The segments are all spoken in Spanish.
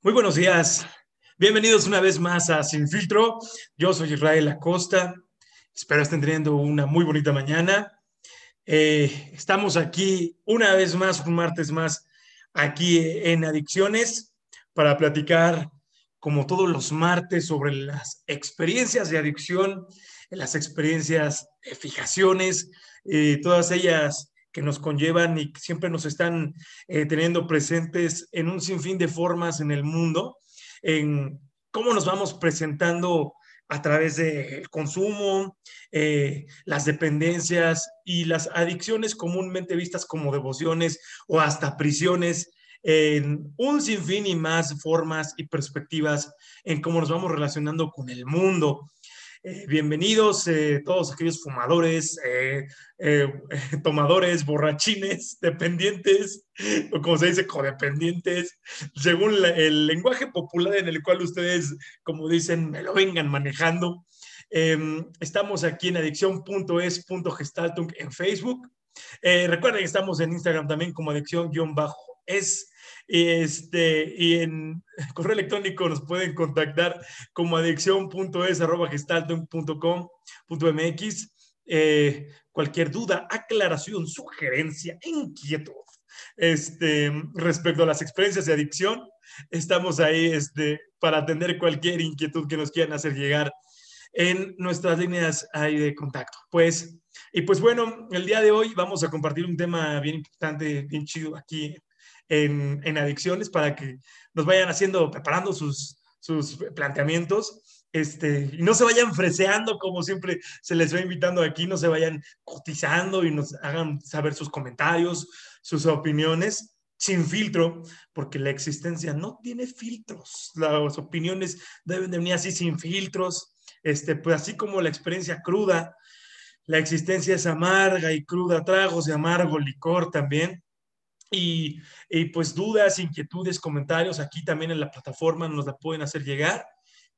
Muy buenos días. Bienvenidos una vez más a Sin Filtro. Yo soy Israel Acosta. Espero estén teniendo una muy bonita mañana. Eh, estamos aquí una vez más, un martes más, aquí en Adicciones para platicar, como todos los martes, sobre las experiencias de adicción, las experiencias de fijaciones, eh, todas ellas que nos conllevan y siempre nos están eh, teniendo presentes en un sinfín de formas en el mundo, en cómo nos vamos presentando a través del consumo, eh, las dependencias y las adicciones comúnmente vistas como devociones o hasta prisiones, en un sinfín y más formas y perspectivas en cómo nos vamos relacionando con el mundo. Eh, bienvenidos eh, todos aquellos fumadores, eh, tomadores, borrachines, dependientes, o como se dice, codependientes, según el lenguaje popular en el cual ustedes, como dicen, me lo vengan manejando. Em, estamos aquí en adicción.es.gestaltung en Facebook. recuerden que estamos en Instagram también como adicción-es este, y en correo electrónico nos pueden contactar como adicción.es.gestaltum.com.mx. Eh, cualquier duda, aclaración, sugerencia, inquietud este, respecto a las experiencias de adicción, estamos ahí este, para atender cualquier inquietud que nos quieran hacer llegar en nuestras líneas ahí de contacto. Pues, y pues bueno, el día de hoy vamos a compartir un tema bien importante, bien chido aquí en, adicciones para que nos vayan haciendo, preparando sus, sus planteamientos. Este, y no se vayan freseando como siempre se les va invitando aquí, no se vayan cotizando y nos hagan saber sus comentarios, sus opiniones sin filtro, porque la existencia no tiene filtros. Las opiniones deben de venir así sin filtros, este, pues así como la experiencia cruda, la existencia es amarga y cruda, tragos de amargo licor también. Y, pues dudas, inquietudes, comentarios, aquí también en la plataforma nos la pueden hacer llegar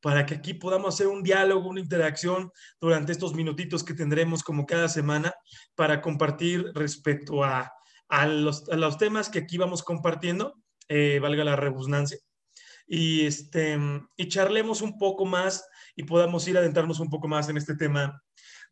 para que aquí podamos hacer un diálogo, una interacción durante estos minutitos que tendremos como cada semana para compartir respecto a, los, temas que aquí vamos compartiendo, eh, valga la redundancia, y, este, y charlemos un poco más y podamos ir adentrarnos un poco más en este tema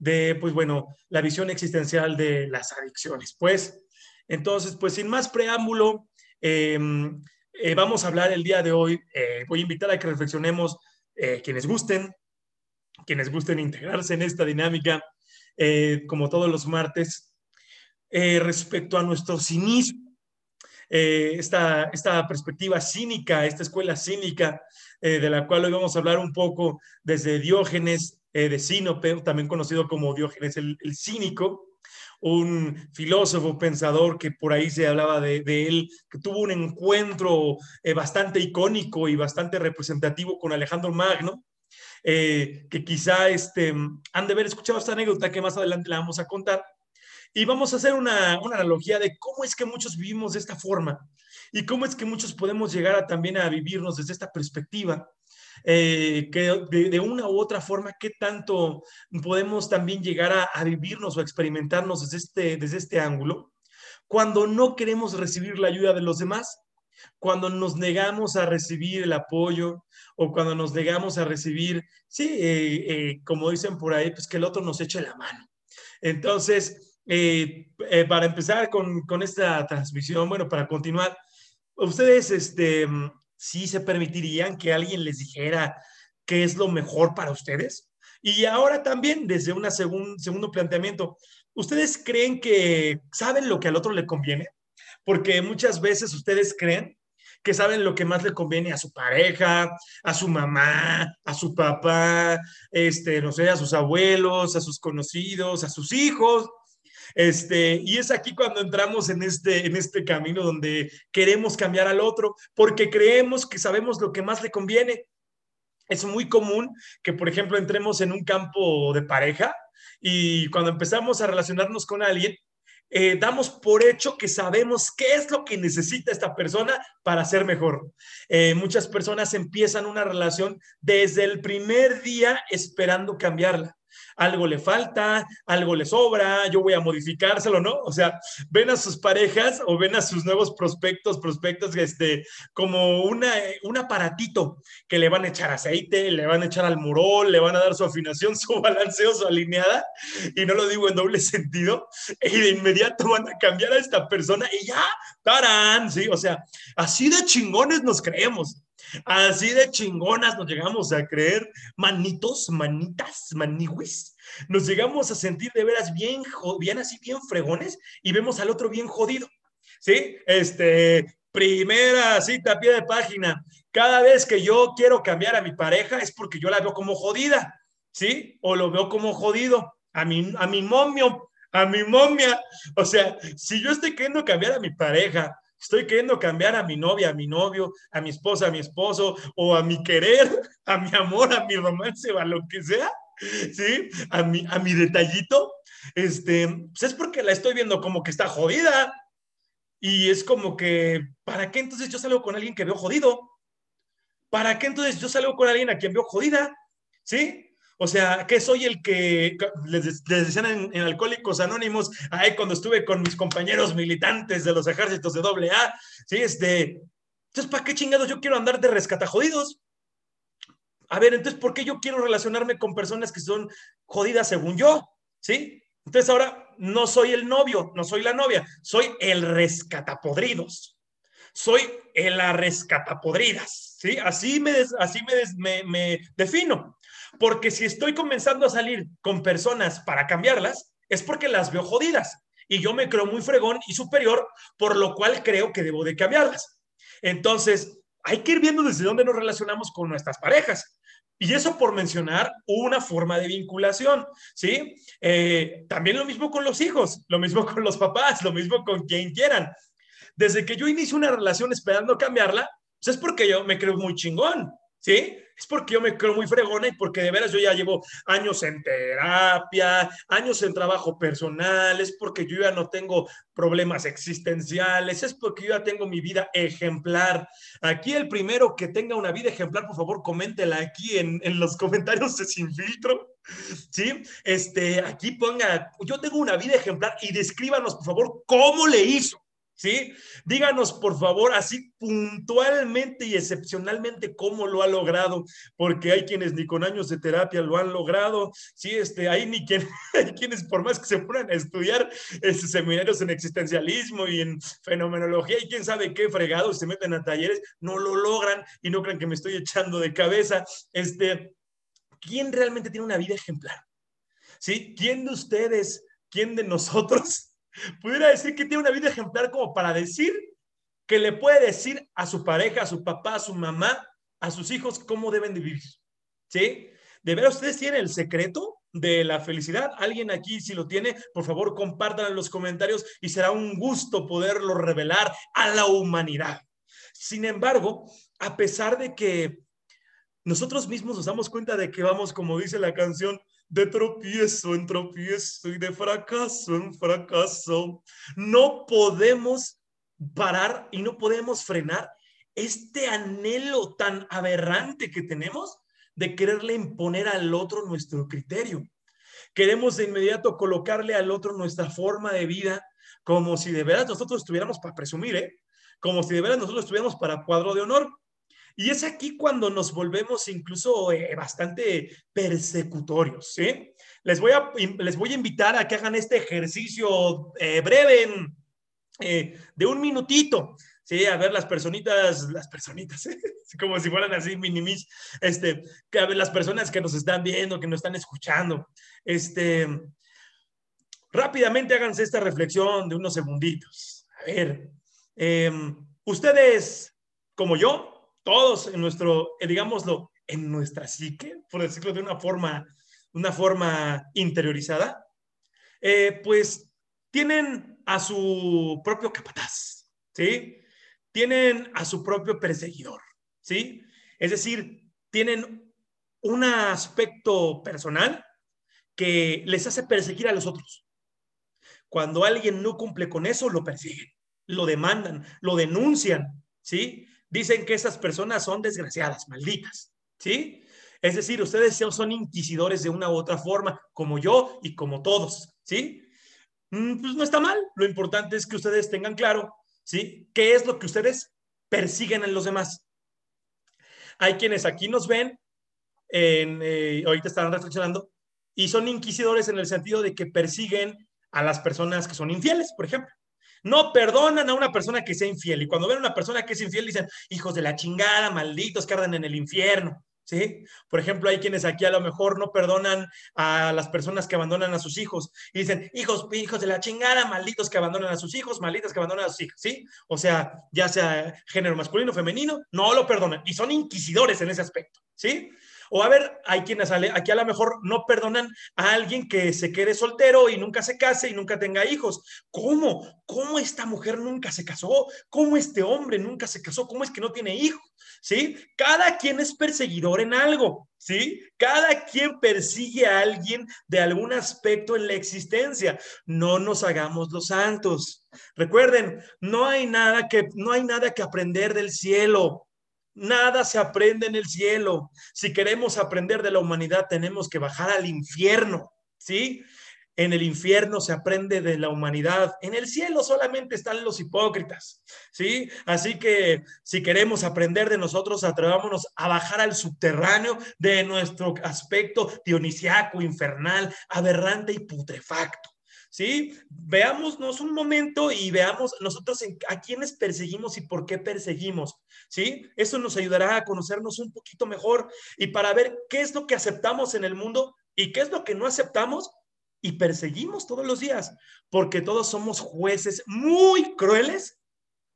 de, pues bueno, la visión existencial de las adicciones. Pues entonces, pues sin más preámbulo, em, eh, vamos a hablar el día de hoy. Eh, voy a invitar a que reflexionemos eh, quienes gusten, quienes gusten integrarse en esta dinámica, como todos los martes, respecto a nuestro cinismo. esta, esta perspectiva cínica, esta escuela cínica, de la cual hoy vamos a hablar un poco desde Diógenes de Sinope, también conocido como Diógenes el cínico, un filósofo pensador que por ahí se hablaba de, él, que tuvo un encuentro eh, bastante icónico y bastante representativo con Alejandro Magno, eh, que quizá este, han de haber escuchado esta anécdota que más adelante la vamos a contar. Y vamos a hacer una, una analogía de cómo es que muchos vivimos de esta forma y cómo es que muchos podemos llegar a, también a vivirnos desde esta perspectiva eh, que de, una u otra forma, qué tanto podemos también llegar a, vivirnos o experimentarnos desde este, desde este ángulo, cuando no queremos recibir la ayuda de los demás, cuando nos negamos a recibir el apoyo o cuando nos negamos a recibir, sí, eh, eh, como dicen por ahí, pues que el otro nos eche la mano. Entonces, para empezar con, con, esta transmisión, bueno, para continuar, ustedes, este, sí se permitirían que alguien les dijera qué es lo mejor para ustedes? Y ahora también, desde un segundo planteamiento, ¿ustedes creen que saben lo que al otro le conviene? Porque muchas veces ustedes creen que saben lo que más le conviene a su pareja, a su mamá, a su papá, este, no sé, a sus abuelos, a sus conocidos, a sus hijos, este, y es aquí cuando entramos en este, en este camino donde queremos cambiar al otro porque creemos que sabemos lo que más le conviene. Es muy común que, por ejemplo, entremos en un campo de pareja y cuando empezamos a relacionarnos con alguien, eh, damos por hecho que sabemos qué es lo que necesita esta persona para ser mejor. Eh, muchas personas empiezan una relación desde el primer día esperando cambiarla algo le falta, algo le sobra, yo voy a modificárselo, ¿no? O sea, ven a sus parejas o ven a sus nuevos prospectos, prospectos, este, como una, un aparatito que le van a echar aceite, le van a echar al murol, le van a dar su afinación, su balanceo, su alineada, y no lo digo en doble sentido, y de inmediato van a cambiar a esta persona y ya, tarán, sí, o sea, así de chingones nos creemos. Así de chingonas nos llegamos a creer, manitos, manitas, maniwis. Nos llegamos a sentir de veras bien, bien así, bien fregones y vemos al otro bien jodido. ¿Sí? Este, primera cita a pie de página. Cada vez que yo quiero cambiar a mi pareja es porque yo la veo como jodida. ¿Sí? O lo veo como jodido. A mi, a mi momio, a mi momia. O sea, si yo estoy queriendo cambiar a mi pareja Estoy queriendo cambiar a mi novia, a mi novio, a mi esposa, a mi esposo, o a mi querer, a mi amor, a mi romance, o a lo que sea, ¿sí? A mi, a mi detallito, este, pues es porque la estoy viendo como que está jodida. Y es como que, ¿para qué entonces yo salgo con alguien que veo jodido? ¿Para qué entonces yo salgo con alguien a quien veo jodida? ¿Sí? O sea, que soy el que les, decían en, Alcohólicos Anónimos, ahí cuando estuve con mis compañeros militantes de los ejércitos de AA, ¿sí? Este, entonces, ¿para qué chingados yo quiero andar de rescatajodidos? A ver, entonces, ¿por qué yo quiero relacionarme con personas que son jodidas según yo? ¿Sí? Entonces ahora no soy el novio, no soy la novia, soy el rescatapodridos. Soy el rescatapodridas, ¿sí? Así me, así me, me defino. Porque si estoy comenzando a salir con personas para cambiarlas, es porque las veo jodidas y yo me creo muy fregón y superior, por lo cual creo que debo de cambiarlas. Entonces, hay que ir viendo desde dónde nos relacionamos con nuestras parejas. Y eso por mencionar una forma de vinculación, ¿sí? Eh, también lo mismo con los hijos, lo mismo con los papás, lo mismo con quien quieran. Desde que yo inicio una relación esperando cambiarla, pues es porque yo me creo muy chingón, ¿sí? Es porque yo me creo muy fregona y porque de veras yo ya llevo años en terapia, años en trabajo personal, es porque yo ya no tengo problemas existenciales, es porque yo ya tengo mi vida ejemplar. Aquí el primero que tenga una vida ejemplar, por favor, coméntela aquí en, en los comentarios de Sin. ¿Sí? Este, aquí ponga, yo tengo una vida ejemplar y descríbanos, por favor, cómo le hizo. ¿Sí? Díganos, por favor, así puntualmente y excepcionalmente cómo lo ha logrado, porque hay quienes ni con años de terapia lo han logrado, ¿sí? Este, hay ni quien, hay quienes por más que se pongan a estudiar este, seminarios en existencialismo y en fenomenología y quién sabe qué fregados se meten a talleres, no lo logran y no crean que me estoy echando de cabeza. Este, ¿quién realmente tiene una vida ejemplar? ¿Sí? ¿Quién de ustedes, quién de nosotros pudiera decir que tiene una vida ejemplar como para decir que le puede decir a su pareja, a su papá, a su mamá, a sus hijos cómo deben de vivir. ¿Sí? ¿De verdad ustedes tienen el secreto de la felicidad? ¿Alguien aquí si lo tiene? Por favor, compartan en los comentarios y será un gusto poderlo revelar a la humanidad. Sin embargo, a pesar de que nosotros mismos nos damos cuenta de que vamos, como dice la canción, de tropiezo en tropiezo y de fracaso en fracaso. No podemos parar y no podemos frenar este anhelo tan aberrante que tenemos de quererle imponer al otro nuestro criterio. Queremos de inmediato colocarle al otro nuestra forma de vida como si de verdad nosotros estuviéramos para presumir, ¿eh? Como si de verdad nosotros estuviéramos para cuadro de honor. Y es aquí cuando nos volvemos incluso eh, bastante persecutorios, ¿sí? Les voy, a, les voy a invitar a que hagan este ejercicio eh, breve eh, de un minutito, ¿sí? A ver las personitas, las personitas, como si fueran así minimis, este, que a ver las personas que nos están viendo, que nos están escuchando, este, rápidamente háganse esta reflexión de unos segunditos. A ver, em, ustedes, como yo, todos en nuestro, eh, digámoslo, en nuestra psique, por decirlo de una forma, una forma interiorizada, eh, pues tienen a su propio capataz, ¿sí? Tienen a su propio perseguidor, ¿sí? Es decir, tienen un aspecto personal que les hace perseguir a los otros. Cuando alguien no cumple con eso, lo persiguen, lo demandan, lo denuncian, ¿sí? Dicen que esas personas son desgraciadas, malditas, ¿sí? Es decir, ustedes son inquisidores de una u otra forma, como yo y como todos, ¿sí? Mm, pues no está mal. Lo importante es que ustedes tengan claro, ¿sí? ¿Qué es lo que ustedes persiguen en los demás? Hay quienes aquí nos ven, en, eh, ahorita están reflexionando, y son inquisidores en el sentido de que persiguen a las personas que son infieles, por ejemplo. No perdonan a una persona que sea infiel. Y cuando ven a una persona que es infiel, dicen, hijos de la chingada, malditos, que arden en el infierno. ¿Sí? Por ejemplo, hay quienes aquí a lo mejor no perdonan a las personas que abandonan a sus hijos y dicen, hijos, hijos de la chingada, malditos que abandonan a sus hijos, malditas que abandonan a sus hijos, ¿sí? O sea, ya sea género masculino o femenino, no lo perdonan y son inquisidores en ese aspecto, ¿sí? O a ver, hay quienes aquí a lo mejor no perdonan a alguien que se quede soltero y nunca se case y nunca tenga hijos. ¿Cómo? ¿Cómo esta mujer nunca se casó? ¿Cómo este hombre nunca se casó? ¿Cómo es que no tiene hijos? ¿Sí? Cada quien es perseguidor en algo, ¿sí? Cada quien persigue a alguien de algún aspecto en la existencia. No nos hagamos los santos. Recuerden, no hay nada que no hay nada que aprender del cielo. Nada se aprende en el cielo. Si queremos aprender de la humanidad, tenemos que bajar al infierno, ¿sí? En el infierno se aprende de la humanidad. En el cielo solamente están los hipócritas, ¿sí? Así que si queremos aprender de nosotros, atrevámonos a bajar al subterráneo de nuestro aspecto dionisiaco, infernal, aberrante y putrefacto. ¿sí? Veámonos un momento y veamos nosotros a quiénes perseguimos y por qué perseguimos, ¿sí? Eso nos ayudará a conocernos un poquito mejor y para ver qué es lo que aceptamos en el mundo y qué es lo que no aceptamos y perseguimos todos los días, porque todos somos jueces muy crueles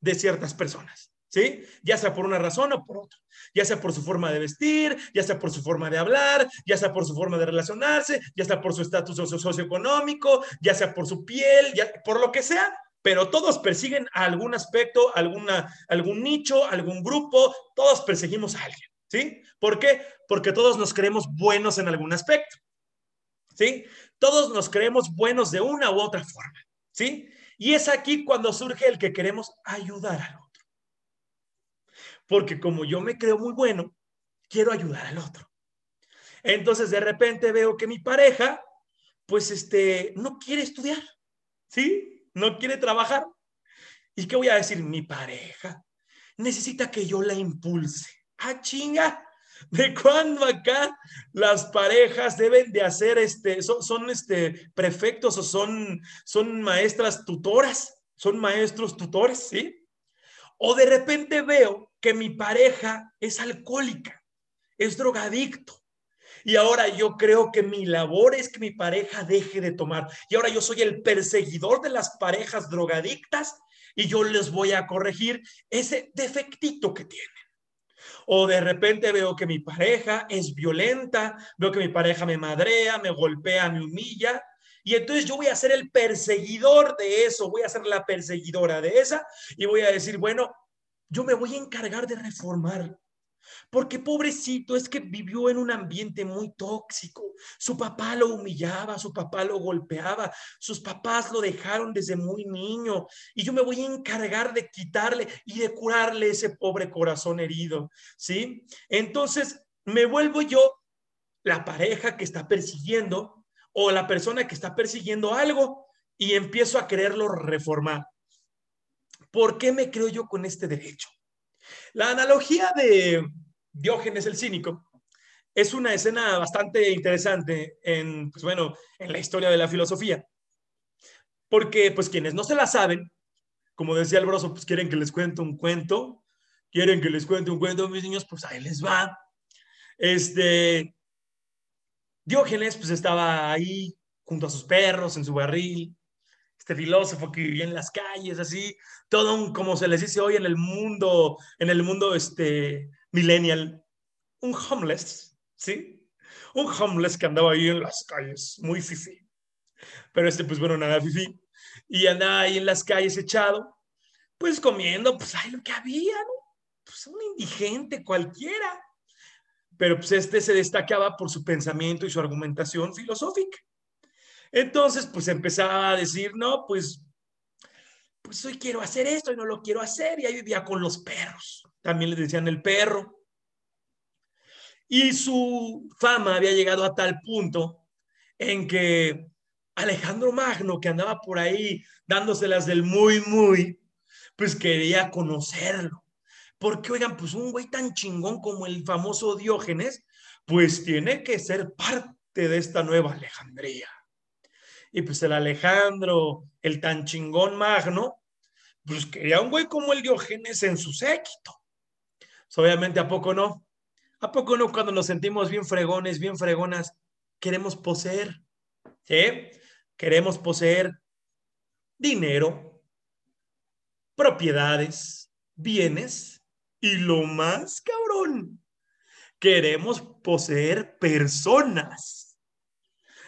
de ciertas personas. ¿sí? Ya sea por una razón o por otra, ya sea por su forma de vestir, ya sea por su forma de hablar, ya sea por su forma de relacionarse, ya sea por su estatus socioeconómico, ya sea por su piel, ya, por lo que sea, pero todos persiguen algún aspecto, alguna, algún nicho, algún grupo, todos perseguimos a alguien, ¿sí? ¿Por qué? Porque todos nos creemos buenos en algún aspecto, ¿sí? Todos nos creemos buenos de una u otra forma, ¿sí? Y es aquí cuando surge el que queremos ayudar a porque como yo me creo muy bueno, quiero ayudar al otro. Entonces de repente veo que mi pareja, pues este, no quiere estudiar, ¿sí? No quiere trabajar. ¿Y qué voy a decir? Mi pareja necesita que yo la impulse. ¡Ah, chinga! ¿De cuándo acá las parejas deben de hacer este, son, son este, prefectos o son, son maestras tutoras? Son maestros tutores, ¿sí? O de repente veo que mi pareja es alcohólica, es drogadicto. Y ahora yo creo que mi labor es que mi pareja deje de tomar. Y ahora yo soy el perseguidor de las parejas drogadictas y yo les voy a corregir ese defectito que tienen. O de repente veo que mi pareja es violenta, veo que mi pareja me madrea, me golpea, me humilla. Y entonces yo voy a ser el perseguidor de eso, voy a ser la perseguidora de esa y voy a decir, bueno, yo me voy a encargar de reformar. Porque pobrecito es que vivió en un ambiente muy tóxico. Su papá lo humillaba, su papá lo golpeaba, sus papás lo dejaron desde muy niño. Y yo me voy a encargar de quitarle y de curarle ese pobre corazón herido. ¿Sí? Entonces me vuelvo yo la pareja que está persiguiendo o la persona que está persiguiendo algo y empiezo a quererlo reformar. ¿Por qué me creo yo con este derecho? La analogía de Diógenes el cínico es una escena bastante interesante en, pues bueno, en la historia de la filosofía. Porque, pues, quienes no se la saben, como decía el broso, pues quieren que les cuente un cuento, quieren que les cuente un cuento, mis niños, pues ahí les va. Este, Diógenes pues estaba ahí junto a sus perros en su barril, este filósofo que vivía en las calles, así, todo un, como se les dice hoy en el mundo, en el mundo este, millennial, un homeless, ¿sí? Un homeless que andaba ahí en las calles, muy fifi. Pero este, pues bueno, nada fifi. Y andaba ahí en las calles echado, pues comiendo, pues ahí lo que había, ¿no? Pues un indigente cualquiera pero pues este se destacaba por su pensamiento y su argumentación filosófica. Entonces, pues empezaba a decir, no, pues, pues hoy quiero hacer esto y no lo quiero hacer, y ahí vivía con los perros, también le decían el perro. Y su fama había llegado a tal punto en que Alejandro Magno, que andaba por ahí dándoselas del muy, muy, pues quería conocerlo. Porque, oigan, pues un güey tan chingón como el famoso Diógenes, pues tiene que ser parte de esta nueva Alejandría. Y pues el Alejandro, el tan chingón Magno, pues quería un güey como el Diógenes en su séquito. Pues, obviamente, ¿a poco no? ¿A poco no cuando nos sentimos bien fregones, bien fregonas, queremos poseer? ¿Sí? Queremos poseer dinero, propiedades, bienes y lo más cabrón, queremos poseer personas.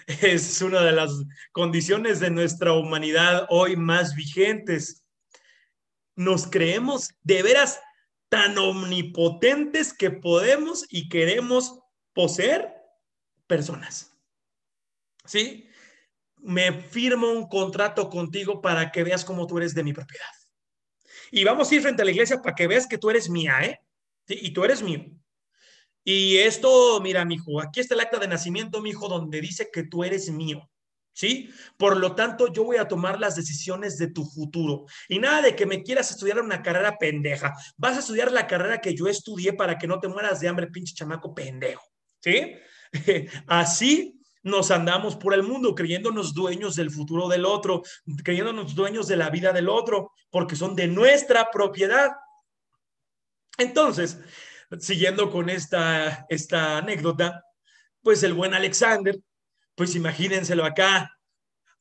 Es una de las condiciones de nuestra humanidad hoy más vigentes. Nos creemos de veras tan omnipotentes que podemos y queremos poseer personas. ¿Sí? Me firmo un contrato contigo para que veas cómo tú eres de mi propiedad. Y vamos a ir frente a la iglesia para que veas que tú eres mía, ¿eh? Y tú eres mío. Y esto, mira, mi hijo, aquí está el acta de nacimiento, mi hijo, donde dice que tú eres mío. ¿sí? Por lo tanto, yo voy a tomar las decisiones de tu futuro. Y nada de que me quieras estudiar una carrera pendeja. Vas a estudiar la carrera que yo estudié para que no te mueras de hambre, pinche chamaco pendejo, ¿sí? Así nos andamos por el mundo creyéndonos dueños del futuro del otro, creyéndonos dueños de la vida del otro, porque son de nuestra propiedad. Entonces, siguiendo con esta, esta anécdota, pues el buen Alexander pues imagínenselo acá,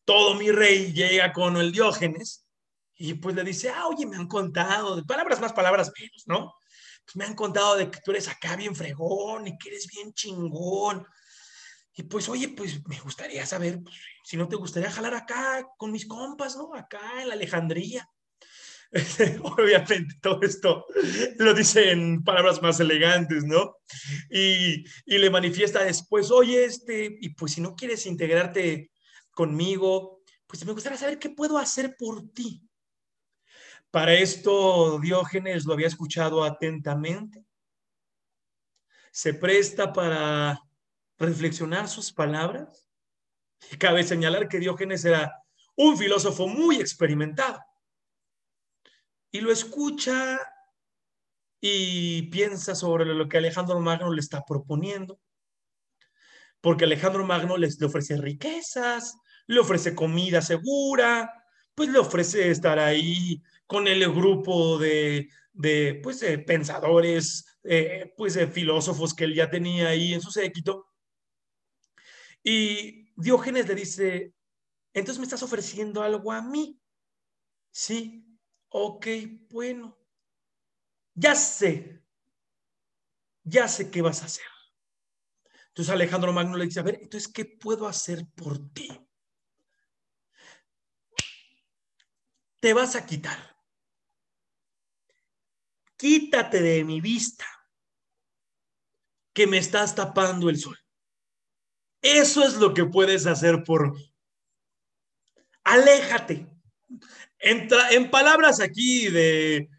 todo mi rey llega con el Diógenes y pues le dice, ah, oye, me han contado, palabras más, palabras menos, ¿no? Pues me han contado de que tú eres acá bien fregón y que eres bien chingón. Y pues, oye, pues me gustaría saber pues, si no te gustaría jalar acá con mis compas, ¿no? Acá en la Alejandría. Obviamente todo esto lo dice en palabras más elegantes, ¿no? Y, y, le manifiesta después, oye, este, y pues si no quieres integrarte conmigo, pues me gustaría saber qué puedo hacer por ti. Para esto Diógenes lo había escuchado atentamente. Se presta para reflexionar sus palabras. Y cabe señalar que Diógenes era un filósofo muy experimentado y lo escucha y piensa sobre lo que Alejandro Magno le está proponiendo. Porque Alejandro Magno le ofrece riquezas, le ofrece comida segura, pues le ofrece estar ahí con el grupo de, de pues, de pensadores, eh, pues de filósofos que él ya tenía ahí en su séquito. Y Diógenes le dice, entonces me estás ofreciendo algo a mí. Sí, ok, bueno, ya sé, ya sé qué vas a hacer. Entonces Alejandro Magno le dice, a ver, entonces, ¿qué puedo hacer por ti? Te vas a quitar. Quítate de mi vista, que me estás tapando el sol. Eso es lo que puedes hacer por mí. Aléjate en, palabras aquí de,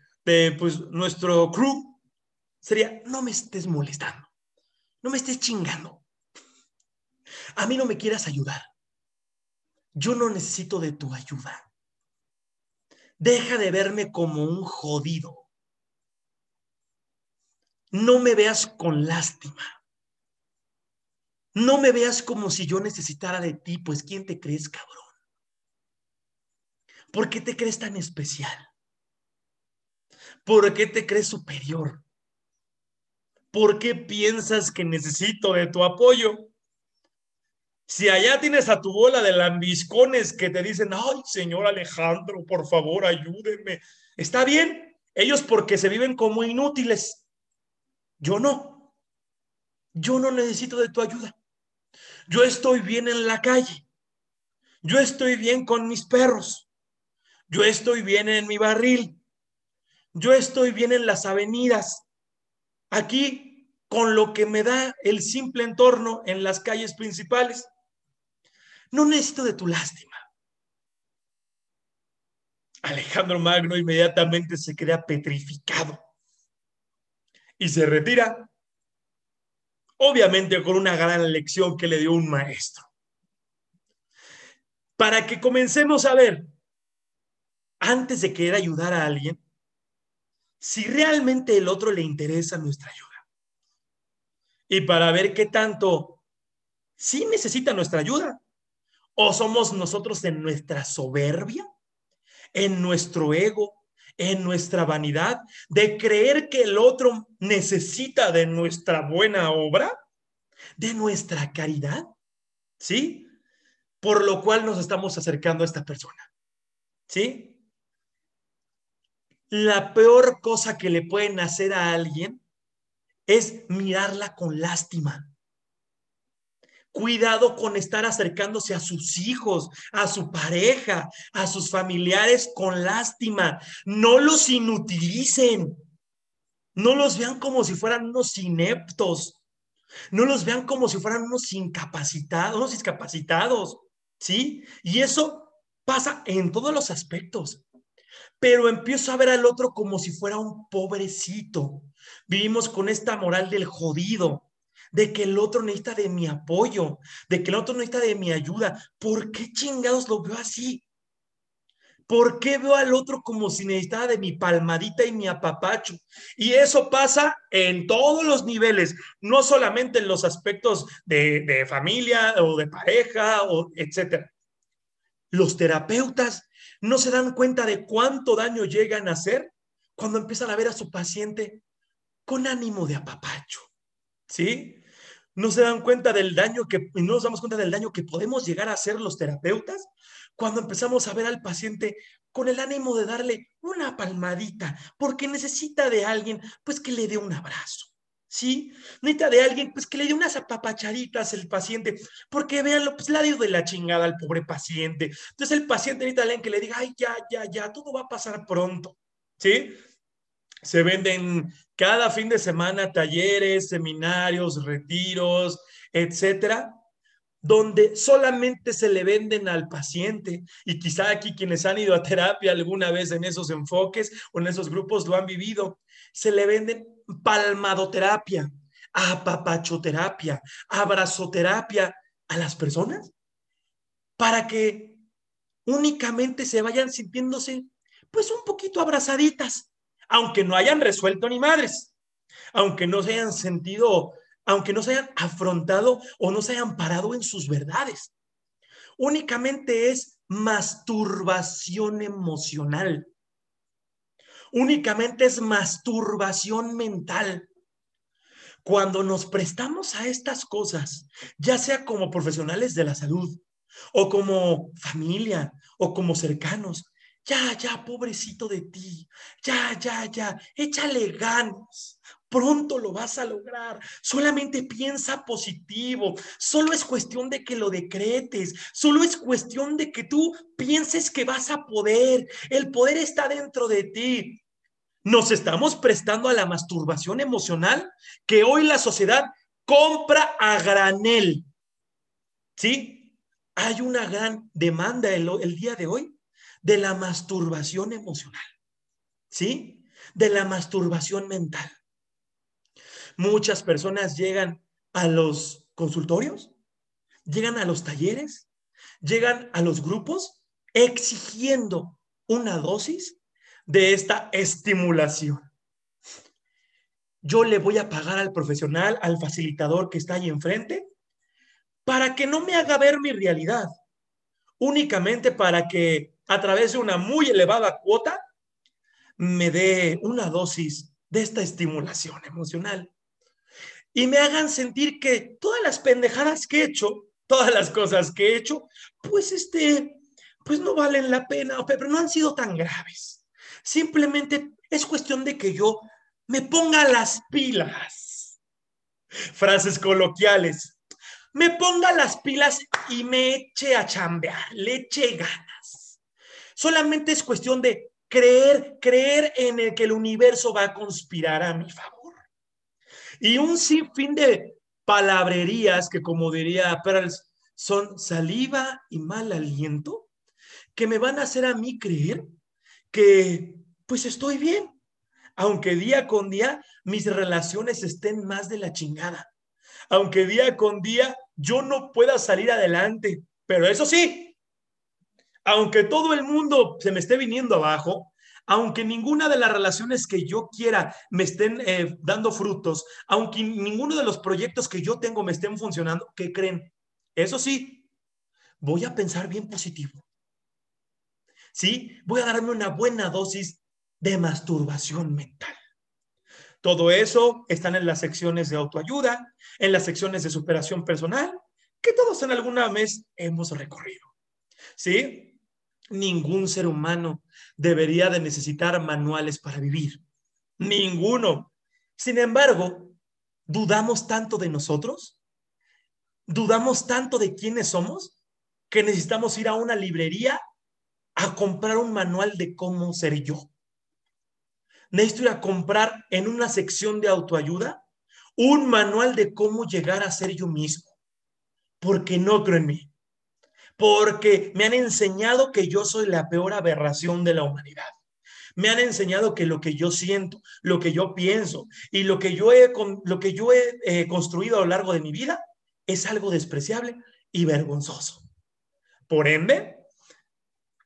pues, nuestro crew, sería, no me estés molestando, no me estés chingando. A mí no me quieras ayudar. Yo no necesito de tu ayuda. Deja de verme como un jodido. No me veas con lástima. No me veas como si yo necesitara de ti, pues ¿quién te crees, cabrón? ¿Por qué te crees tan especial? ¿Por qué te crees superior? ¿Por qué piensas que necesito de tu apoyo? Si allá tienes a tu bola de lambiscones que te dicen, ay, señor Alejandro, por favor, ayúdenme. Está bien, ellos porque se viven como inútiles. Yo no. Yo no necesito de tu ayuda. Yo estoy bien en la calle. Yo estoy bien con mis perros. Yo estoy bien en mi barril. Yo estoy bien en las avenidas. Aquí, con lo que me da el simple entorno en las calles principales. No necesito de tu lástima. Alejandro Magno inmediatamente se queda petrificado y se retira obviamente con una gran lección que le dio un maestro. Para que comencemos a ver, antes de querer ayudar a alguien, si realmente el otro le interesa nuestra ayuda. Y para ver qué tanto sí necesita nuestra ayuda. O somos nosotros en nuestra soberbia, en nuestro ego, en nuestra vanidad de creer que el otro necesita de nuestra buena obra, de nuestra caridad, ¿sí? Por lo cual nos estamos acercando a esta persona, ¿sí? La peor cosa que le pueden hacer a alguien es mirarla con lástima. Cuidado con estar acercándose a sus hijos, a su pareja, a sus familiares con lástima. No los inutilicen. No los vean como si fueran unos ineptos. No los vean como si fueran unos incapacitados, unos discapacitados. ¿Sí? Y eso pasa en todos los aspectos. Pero empiezo a ver al otro como si fuera un pobrecito. Vivimos con esta moral del jodido de que el otro necesita de mi apoyo, de que el otro necesita de mi ayuda. ¿Por qué chingados lo veo así? ¿Por qué veo al otro como si necesitara de mi palmadita y mi apapacho? Y eso pasa en todos los niveles, no solamente en los aspectos de, de familia o de pareja, o etcétera. Los terapeutas no se dan cuenta de cuánto daño llegan a hacer cuando empiezan a ver a su paciente con ánimo de apapacho. ¿Sí? no se dan cuenta del daño que, no nos damos cuenta del daño que podemos llegar a hacer los terapeutas cuando empezamos a ver al paciente con el ánimo de darle una palmadita, porque necesita de alguien, pues que le dé un abrazo. ¿Sí? Necesita de alguien, pues que le dé unas apapacharitas el paciente, porque véanlo, pues la dio de la chingada al pobre paciente. Entonces el paciente necesita de alguien que le diga, ay, ya, ya, ya, todo va a pasar pronto. ¿Sí? Se venden cada fin de semana talleres, seminarios, retiros, etcétera, donde solamente se le venden al paciente. Y quizá aquí quienes han ido a terapia alguna vez en esos enfoques o en esos grupos lo han vivido, se le venden palmadoterapia, apapachoterapia, abrazoterapia a las personas para que únicamente se vayan sintiéndose pues un poquito abrazaditas aunque no hayan resuelto ni madres, aunque no se hayan sentido, aunque no se hayan afrontado o no se hayan parado en sus verdades. Únicamente es masturbación emocional. Únicamente es masturbación mental. Cuando nos prestamos a estas cosas, ya sea como profesionales de la salud, o como familia, o como cercanos, ya, ya, pobrecito de ti. Ya, ya, ya. Échale ganas. Pronto lo vas a lograr. Solamente piensa positivo. Solo es cuestión de que lo decretes. Solo es cuestión de que tú pienses que vas a poder. El poder está dentro de ti. Nos estamos prestando a la masturbación emocional que hoy la sociedad compra a granel. ¿Sí? Hay una gran demanda el, día de hoy de la masturbación emocional, ¿sí? De la masturbación mental. Muchas personas llegan a los consultorios, llegan a los talleres, llegan a los grupos exigiendo una dosis de esta estimulación. Yo le voy a pagar al profesional, al facilitador que está ahí enfrente, para que no me haga ver mi realidad, únicamente para que a través de una muy elevada cuota, me dé una dosis de esta estimulación emocional y me hagan sentir que todas las pendejadas que he hecho, todas las cosas que he hecho, pues este, pues no valen la pena, pero no han sido tan graves. Simplemente es cuestión de que yo me ponga las pilas. Frases coloquiales. Me ponga las pilas y me eche a chambear, le eche ganas. Solamente es cuestión de creer, creer en el que el universo va a conspirar a mi favor. Y un sinfín de palabrerías que, como diría Perls, son saliva y mal aliento, que me van a hacer a mí creer que pues estoy bien, aunque día con día mis relaciones estén más de la chingada, aunque día con día yo no pueda salir adelante. Pero eso sí, aunque todo el mundo se me esté viniendo abajo, aunque ninguna de las relaciones que yo quiera me estén eh, dando frutos, aunque ninguno de los proyectos que yo tengo me estén funcionando, ¿qué creen? Eso sí, voy a pensar bien positivo. ¿Sí? Voy a darme una buena dosis de masturbación mental. Todo eso están en las secciones de autoayuda, en las secciones de superación personal, que todos en alguna vez hemos recorrido. ¿Sí? Ningún ser humano debería de necesitar manuales para vivir. Ninguno. Sin embargo, ¿dudamos tanto de nosotros? ¿Dudamos tanto de quiénes somos? Que necesitamos ir a una librería a comprar un manual de cómo ser yo. Necesito ir a comprar en una sección de autoayuda un manual de cómo llegar a ser yo mismo. Porque no creo en mí porque me han enseñado que yo soy la peor aberración de la humanidad. Me han enseñado que lo que yo siento, lo que yo pienso y lo que yo he, lo que yo he eh, construido a lo largo de mi vida es algo despreciable y vergonzoso. Por ende,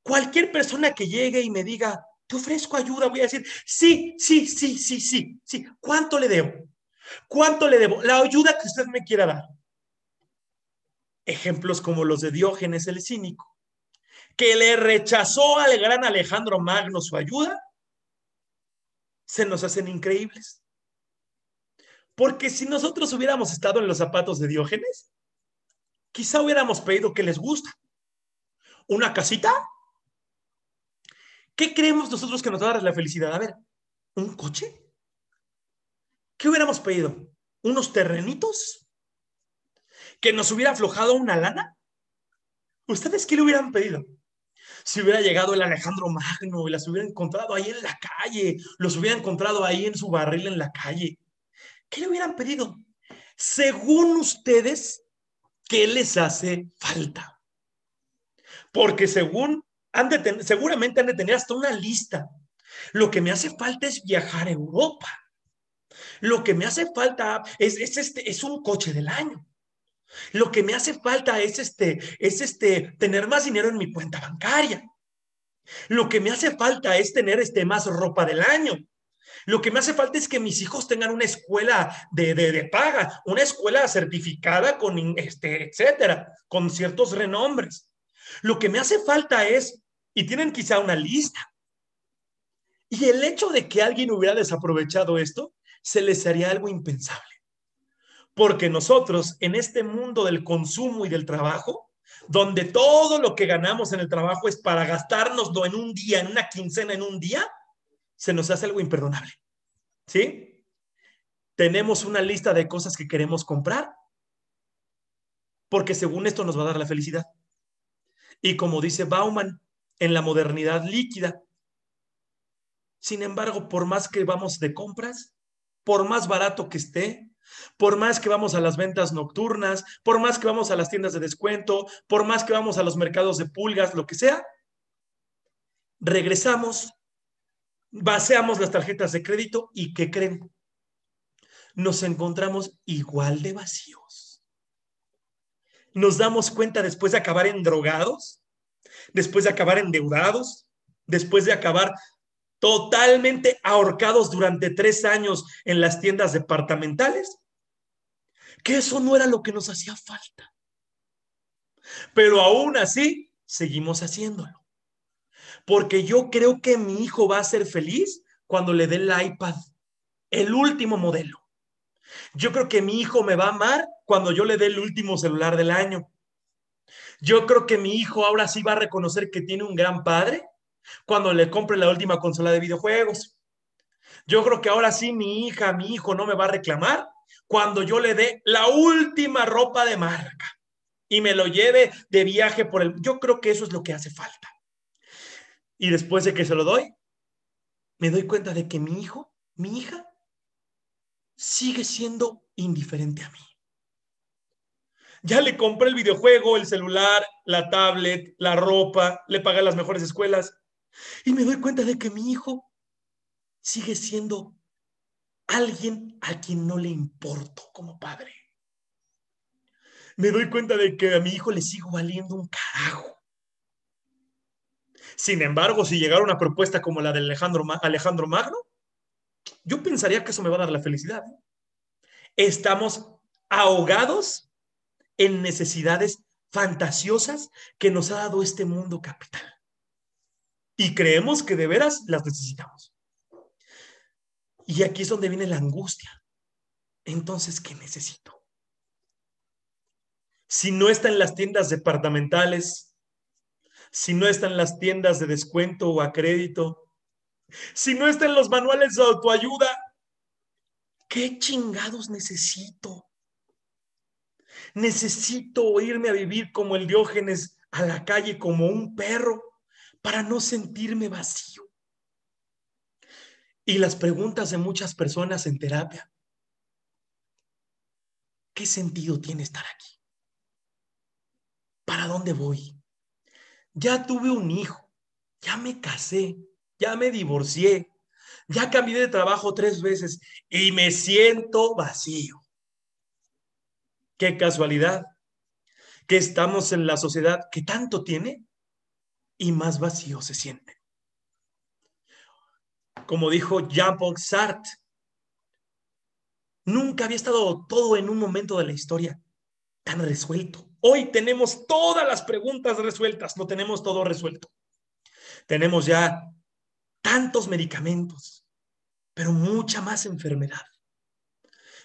cualquier persona que llegue y me diga, te ofrezco ayuda, voy a decir, sí, sí, sí, sí, sí, sí. ¿Cuánto le debo? ¿Cuánto le debo? La ayuda que usted me quiera dar ejemplos como los de Diógenes el cínico, que le rechazó al gran Alejandro Magno su ayuda, se nos hacen increíbles. Porque si nosotros hubiéramos estado en los zapatos de Diógenes, quizá hubiéramos pedido que les gusta. ¿Una casita? ¿Qué creemos nosotros que nos va a dar la felicidad? A ver, ¿un coche? ¿Qué hubiéramos pedido? ¿Unos terrenitos? que nos hubiera aflojado una lana? ¿Ustedes qué le hubieran pedido? Si hubiera llegado el Alejandro Magno y las hubiera encontrado ahí en la calle, los hubiera encontrado ahí en su barril en la calle, ¿qué le hubieran pedido? Según ustedes, ¿qué les hace falta? Porque según, han de seguramente han de tener hasta una lista. Lo que me hace falta es viajar a Europa. Lo que me hace falta es, es, este, es un coche del año. Lo que me hace falta es este, es este, tener más dinero en mi cuenta bancaria. Lo que me hace falta es tener este, más ropa del año. Lo que me hace falta es que mis hijos tengan una escuela de, de, paga, una escuela certificada con, este, etcétera, con ciertos renombres. Lo que me hace falta es, y tienen quizá una lista, y el hecho de que alguien hubiera desaprovechado esto, se les haría algo impensable. Porque nosotros en este mundo del consumo y del trabajo, donde todo lo que ganamos en el trabajo es para gastárnoslo en un día, en una quincena, en un día, se nos hace algo imperdonable. ¿Sí? Tenemos una lista de cosas que queremos comprar, porque según esto nos va a dar la felicidad. Y como dice Bauman, en la modernidad líquida. Sin embargo, por más que vamos de compras, por más barato que esté, por más que vamos a las ventas nocturnas, por más que vamos a las tiendas de descuento, por más que vamos a los mercados de pulgas, lo que sea, regresamos, vaciamos las tarjetas de crédito y ¿qué creen? Nos encontramos igual de vacíos. Nos damos cuenta después de acabar endrogados, después de acabar endeudados, después de acabar totalmente ahorcados durante tres años en las tiendas departamentales, que eso no era lo que nos hacía falta. Pero aún así, seguimos haciéndolo. Porque yo creo que mi hijo va a ser feliz cuando le dé el iPad, el último modelo. Yo creo que mi hijo me va a amar cuando yo le dé el último celular del año. Yo creo que mi hijo ahora sí va a reconocer que tiene un gran padre cuando le compre la última consola de videojuegos. Yo creo que ahora sí mi hija, mi hijo no me va a reclamar cuando yo le dé la última ropa de marca y me lo lleve de viaje por el... Yo creo que eso es lo que hace falta. Y después de que se lo doy, me doy cuenta de que mi hijo, mi hija, sigue siendo indiferente a mí. Ya le compré el videojuego, el celular, la tablet, la ropa, le pagué las mejores escuelas. Y me doy cuenta de que mi hijo sigue siendo alguien a quien no le importo como padre. me doy cuenta de que a mi hijo le sigo valiendo un carajo. Sin embargo, si llegara una propuesta como la de Alejandro, Alejandro Magno, yo pensaría que eso me va a dar la felicidad. Estamos ahogados en necesidades fantasiosas que nos ha dado este mundo capital. Y creemos que de veras las necesitamos. Y aquí es donde viene la angustia. Entonces, ¿qué necesito? Si no está en las tiendas departamentales, si no está en las tiendas de descuento o a crédito, si no está en los manuales de autoayuda, ¿qué chingados necesito? Necesito irme a vivir como el Diógenes a la calle como un perro para no sentirme vacío. Y las preguntas de muchas personas en terapia. ¿Qué sentido tiene estar aquí? ¿Para dónde voy? Ya tuve un hijo, ya me casé, ya me divorcié, ya cambié de trabajo tres veces y me siento vacío. Qué casualidad que estamos en la sociedad que tanto tiene y más vacío se siente. Como dijo Jean-Paul Sartre, nunca había estado todo en un momento de la historia tan resuelto. Hoy tenemos todas las preguntas resueltas, no tenemos todo resuelto. Tenemos ya tantos medicamentos, pero mucha más enfermedad.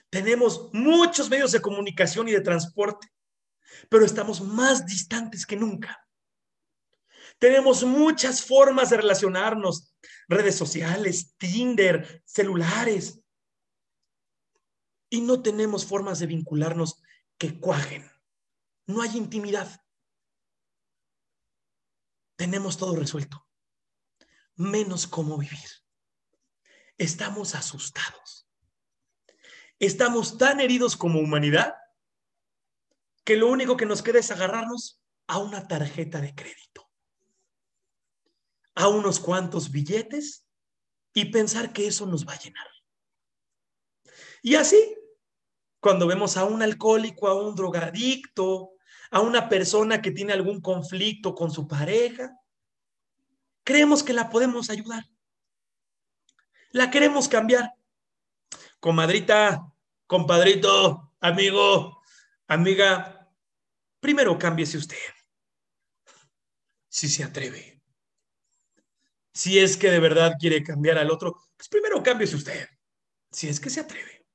Tenemos muchos medios de comunicación y de transporte, pero estamos más distantes que nunca. Tenemos muchas formas de relacionarnos, redes sociales, Tinder, celulares, y no tenemos formas de vincularnos que cuajen. No hay intimidad. Tenemos todo resuelto, menos cómo vivir. Estamos asustados estamos tan heridos como humanidad que lo único que nos queda es agarrarnos a una tarjeta de crédito, a unos cuantos billetes y pensar que eso nos va a llenar. Y así, cuando vemos a un alcohólico, a un drogadicto, a una persona que tiene algún conflicto con su pareja, creemos que la podemos ayudar. La queremos cambiar. Comadrita, compadrito, amigo, amiga, primero cámbiese usted. Si se atreve. Si es que de verdad quiere cambiar al otro, pues primero cámbiese usted. Si es que se atreve.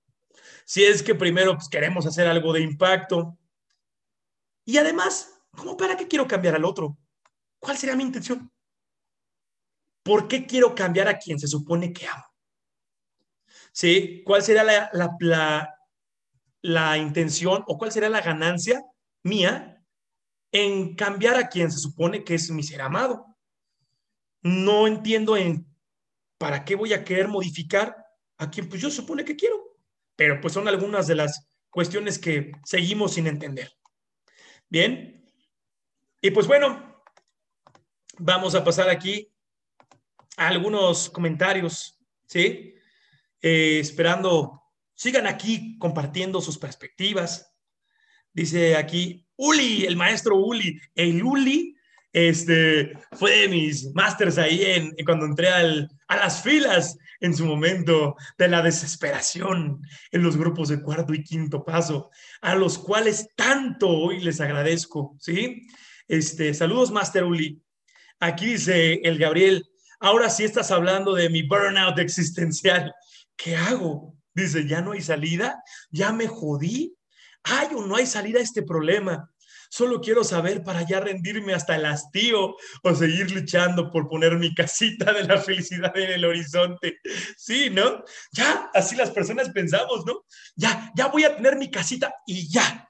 Si es que primero pues, queremos hacer algo de impacto. Y además, ¿cómo para qué quiero cambiar al otro? ¿Cuál sería mi intención? ¿Por qué quiero cambiar a quien se supone que amo? ¿sí? ¿Cuál sería la, la, intención o cuál sería la ganancia mía en cambiar a quien se supone que es mi ser amado? No entiendo en para qué voy a querer modificar a quien pues yo supone que quiero, pero pues son algunas de las cuestiones que seguimos sin entender. Bien, y pues bueno, vamos a pasar aquí algunos comentarios, ¿sí? Eh, esperando, sigan aquí compartiendo sus perspectivas. Dice aquí, Uli, el maestro Uli, el Uli, este, fue de mis másters ahí en, cuando entré al, a las filas en su momento de la desesperación en los grupos de cuarto y quinto paso, a los cuales tanto hoy les agradezco, ¿sí? Este, saludos, Master Uli. Aquí dice el Gabriel, ahora sí estás hablando de mi burnout existencial. ¿qué hago? Dice, ya no hay salida, ya me jodí. Hay o no hay salida a este problema. Solo quiero saber para ya rendirme hasta el hastío o seguir luchando por poner mi casita de la felicidad en el horizonte. Sí, ¿no? Ya, así las personas pensamos, ¿no? Ya, ya voy a tener mi casita y ya,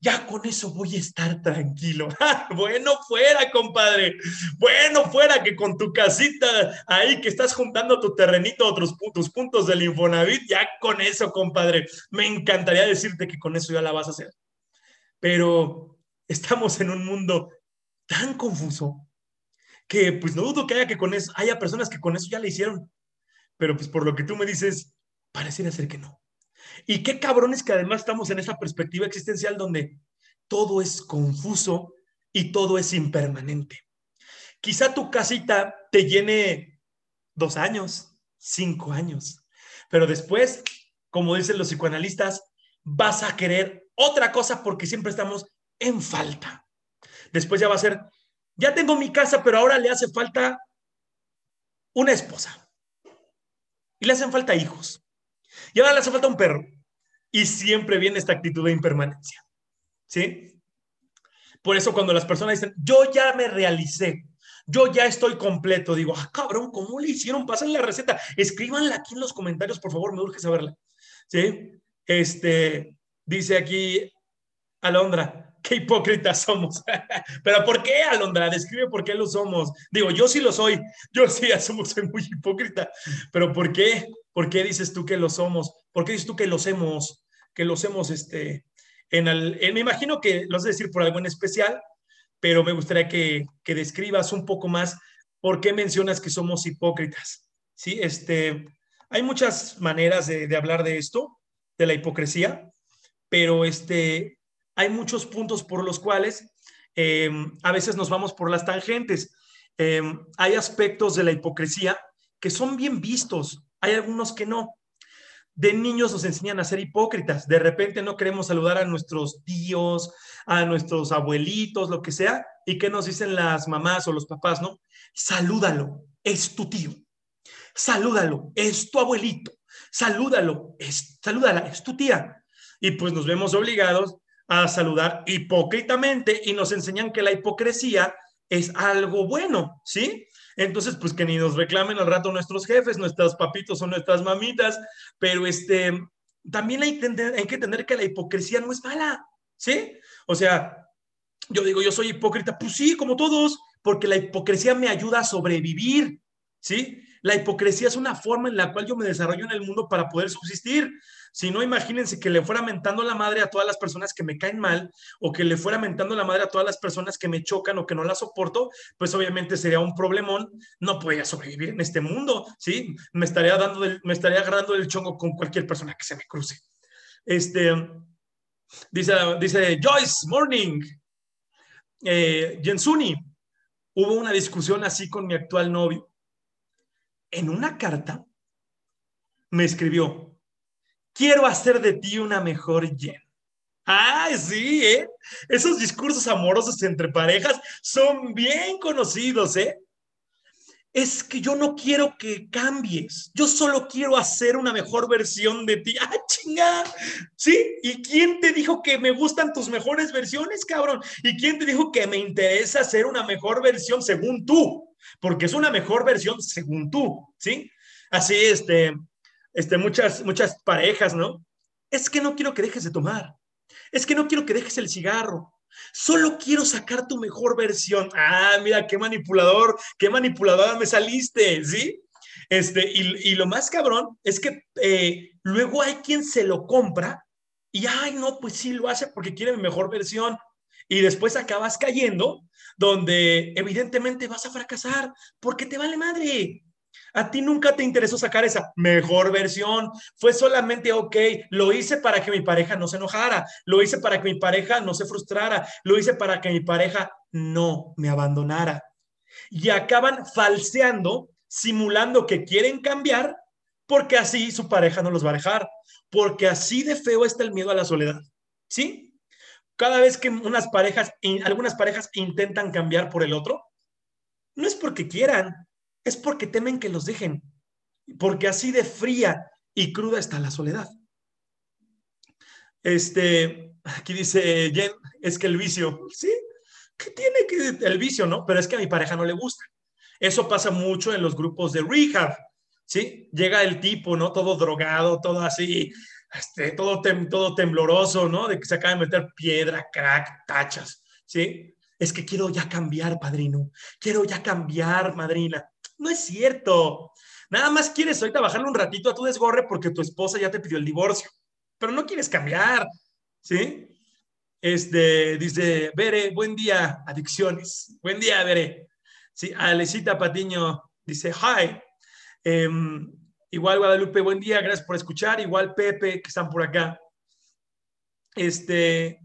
ya con eso voy a estar tranquilo. bueno fuera, compadre. Bueno fuera que con tu casita ahí que estás juntando tu terrenito, otros puntos, puntos del Infonavit, ya con eso, compadre. Me encantaría decirte que con eso ya la vas a hacer. Pero estamos en un mundo tan confuso que pues no dudo que haya que con eso, haya personas que con eso ya le hicieron. Pero pues por lo que tú me dices, pareciera ser que no. Y qué cabrones que además estamos en esa perspectiva existencial donde todo es confuso y todo es impermanente. Quizá tu casita te llene dos años, cinco años, pero después, como dicen los psicoanalistas, vas a querer otra cosa porque siempre estamos en falta. Después ya va a ser, ya tengo mi casa, pero ahora le hace falta una esposa. Y le hacen falta hijos. Y ahora le hace falta un perro. Y siempre viene esta actitud de impermanencia. ¿Sí? Por eso cuando las personas dicen, yo ya me realicé, yo ya estoy completo, digo, ah, cabrón, ¿cómo le hicieron? Pasen la receta, escríbanla aquí en los comentarios, por favor, me urge saberla. ¿Sí? Este, dice aquí Alondra, qué hipócritas somos. Pero ¿por qué, Alondra? Describe por qué lo somos. Digo, yo sí lo soy, yo sí asumo soy muy hipócrita, pero ¿por qué? ¿Por qué dices tú que lo somos? ¿Por qué dices tú que los hemos, que los hemos, este, en el, me imagino que lo vas a decir por algo en especial, pero me gustaría que, que describas un poco más por qué mencionas que somos hipócritas. Sí, este, hay muchas maneras de, de hablar de esto, de la hipocresía, pero este, hay muchos puntos por los cuales eh, a veces nos vamos por las tangentes. Eh, hay aspectos de la hipocresía que son bien vistos, hay algunos que no. De niños nos enseñan a ser hipócritas. De repente no queremos saludar a nuestros tíos, a nuestros abuelitos, lo que sea. ¿Y qué nos dicen las mamás o los papás, no? Salúdalo, es tu tío. Salúdalo, es tu abuelito. Salúdalo, es, salúdala, es tu tía. Y pues nos vemos obligados a saludar hipócritamente y nos enseñan que la hipocresía es algo bueno, ¿sí? Entonces, pues que ni nos reclamen al rato nuestros jefes, nuestros papitos o nuestras mamitas, pero este, también hay, hay que entender que la hipocresía no es mala, ¿sí? O sea, yo digo, yo soy hipócrita, pues sí, como todos, porque la hipocresía me ayuda a sobrevivir, ¿sí? La hipocresía es una forma en la cual yo me desarrollo en el mundo para poder subsistir. Si no, imagínense que le fuera mentando la madre a todas las personas que me caen mal o que le fuera mentando la madre a todas las personas que me chocan o que no la soporto, pues obviamente sería un problemón. No podría sobrevivir en este mundo, ¿sí? Me estaría, dando me estaría agarrando el chongo con cualquier persona que se me cruce. Este, dice, dice Joyce Morning, eh, Jensuni, hubo una discusión así con mi actual novio en una carta me escribió, quiero hacer de ti una mejor Jen. ¡Ay, sí, ¿eh? Esos discursos amorosos entre parejas son bien conocidos, ¿eh? Es que yo no quiero que cambies, yo solo quiero hacer una mejor versión de ti. ¡Ah, chinga! ¿Sí? ¿Y quién te dijo que me gustan tus mejores versiones, cabrón? ¿Y quién te dijo que me interesa hacer una mejor versión según tú? Porque es una mejor versión según tú, ¿sí? Así, este, este, muchas, muchas parejas, ¿no? Es que no quiero que dejes de tomar, es que no quiero que dejes el cigarro, solo quiero sacar tu mejor versión. Ah, mira, qué manipulador, qué manipuladora me saliste, ¿sí? Este, y, lo más cabrón es que eh, luego hay quien se lo compra y, ay, no, pues sí lo hace porque quiere mi mejor versión. Y después acabas cayendo donde evidentemente vas a fracasar porque te vale madre. A ti nunca te interesó sacar esa mejor versión. Fue solamente, ok, lo hice para que mi pareja no se enojara, lo hice para que mi pareja no se frustrara, lo hice para que mi pareja no me abandonara. Y acaban falseando, simulando que quieren cambiar, porque así su pareja no los va a dejar, porque así de feo está el miedo a la soledad. ¿Sí? Cada vez que unas parejas, algunas parejas intentan cambiar por el otro, no es porque quieran, es porque temen que los dejen, porque así de fría y cruda está la soledad. Este, aquí dice Jen, es que el vicio, ¿sí? ¿Qué tiene que el vicio, no? Pero es que a mi pareja no le gusta. Eso pasa mucho en los grupos de rehab, ¿sí? Llega el tipo, ¿no? Todo drogado, todo así, este, todo, todo tembloroso, ¿no? De que se acaba de meter piedra, crack, tachas, ¿sí? Es que quiero ya cambiar, padrino. Quiero ya cambiar, madrina. No es cierto. Nada más quieres ahorita bajarle un ratito a tu desgorre porque tu esposa ya te pidió el divorcio, pero no quieres cambiar, ¿sí? Este, dice, Bere, buen día, adicciones. Buen día, Bere. Sí, Alecita Patiño dice, hi. Em, Igual Guadalupe, buen día, gracias por escuchar. Igual Pepe, que están por acá. Este,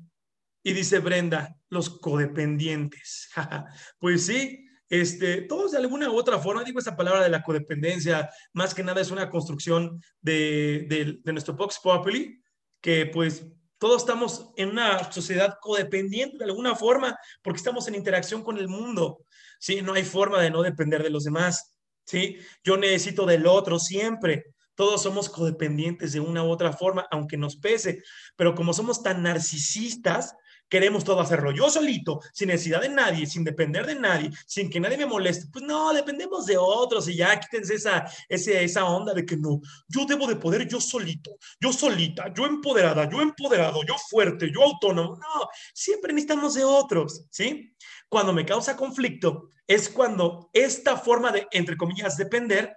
Y dice Brenda, los codependientes. pues sí, este, todos de alguna u otra forma, digo esa palabra de la codependencia, más que nada es una construcción de, de, de nuestro Vox Populi, que pues todos estamos en una sociedad codependiente de alguna forma, porque estamos en interacción con el mundo. ¿sí? No hay forma de no depender de los demás. ¿Sí? Yo necesito del otro siempre. Todos somos codependientes de una u otra forma, aunque nos pese. Pero como somos tan narcisistas, queremos todo hacerlo yo solito, sin necesidad de nadie, sin depender de nadie, sin que nadie me moleste. Pues no, dependemos de otros y ya quítense esa, esa, esa onda de que no, yo debo de poder yo solito, yo solita, yo empoderada, yo empoderado, yo fuerte, yo autónomo. No, siempre necesitamos de otros, ¿sí? Cuando me causa conflicto es cuando esta forma de, entre comillas, depender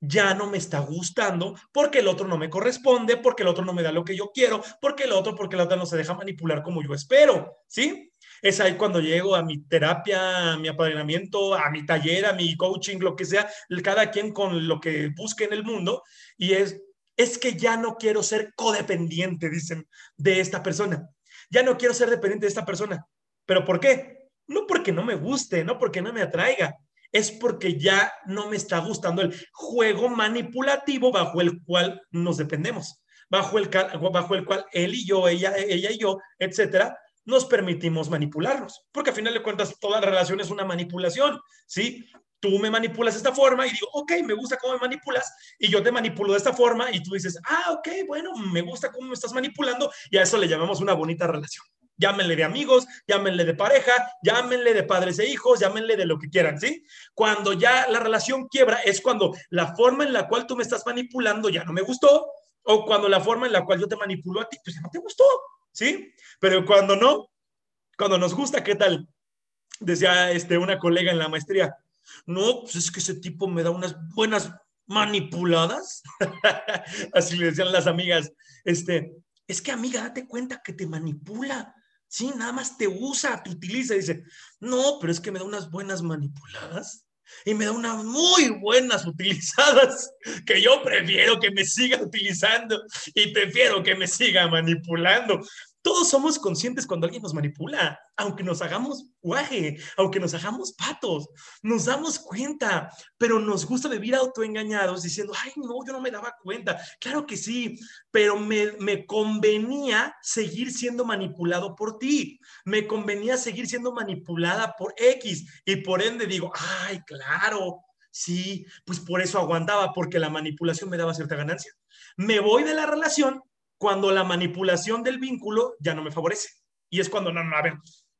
ya no me está gustando porque el otro no me corresponde, porque el otro no me da lo que yo quiero, porque el otro, porque el otro no se deja manipular como yo espero, ¿sí? Es ahí cuando llego a mi terapia, a mi apadrinamiento, a mi taller, a mi coaching, lo que sea, cada quien con lo que busque en el mundo, y es, es que ya no quiero ser codependiente, dicen, de esta persona. Ya no quiero ser dependiente de esta persona. ¿Pero por qué? No porque no me guste, no porque no me atraiga, es porque ya no me está gustando el juego manipulativo bajo el cual nos dependemos, bajo el, bajo el cual él y yo, ella, ella y yo, etcétera, nos permitimos manipularnos. Porque al final de cuentas, toda relación es una manipulación, ¿sí? Tú me manipulas de esta forma y digo, ok, me gusta cómo me manipulas, y yo te manipulo de esta forma y tú dices, ah, ok, bueno, me gusta cómo me estás manipulando, y a eso le llamamos una bonita relación. Llámenle de amigos, llámenle de pareja, llámenle de padres e hijos, llámenle de lo que quieran, ¿sí? Cuando ya la relación quiebra es cuando la forma en la cual tú me estás manipulando ya no me gustó, o cuando la forma en la cual yo te manipulo a ti, pues ya no te gustó, ¿sí? Pero cuando no, cuando nos gusta, ¿qué tal? Decía este, una colega en la maestría, no, pues es que ese tipo me da unas buenas manipuladas. Así le decían las amigas, este, es que amiga, date cuenta que te manipula. Sí, nada más te usa, te utiliza. dice, no, pero es que me da unas buenas manipuladas y me da unas muy buenas utilizadas que yo prefiero que me siga utilizando y prefiero que me siga manipulando. Todos somos conscientes cuando alguien nos manipula, aunque nos hagamos guaje, aunque nos hagamos patos, nos damos cuenta, pero nos gusta vivir autoengañados diciendo, ay, no, yo no me daba cuenta. Claro que sí, pero me, me convenía seguir siendo manipulado por ti, me convenía seguir siendo manipulada por X y por ende digo, ay, claro, sí, pues por eso aguantaba, porque la manipulación me daba cierta ganancia. Me voy de la relación cuando la manipulación del vínculo ya no me favorece. Y es cuando, no, no, a ver,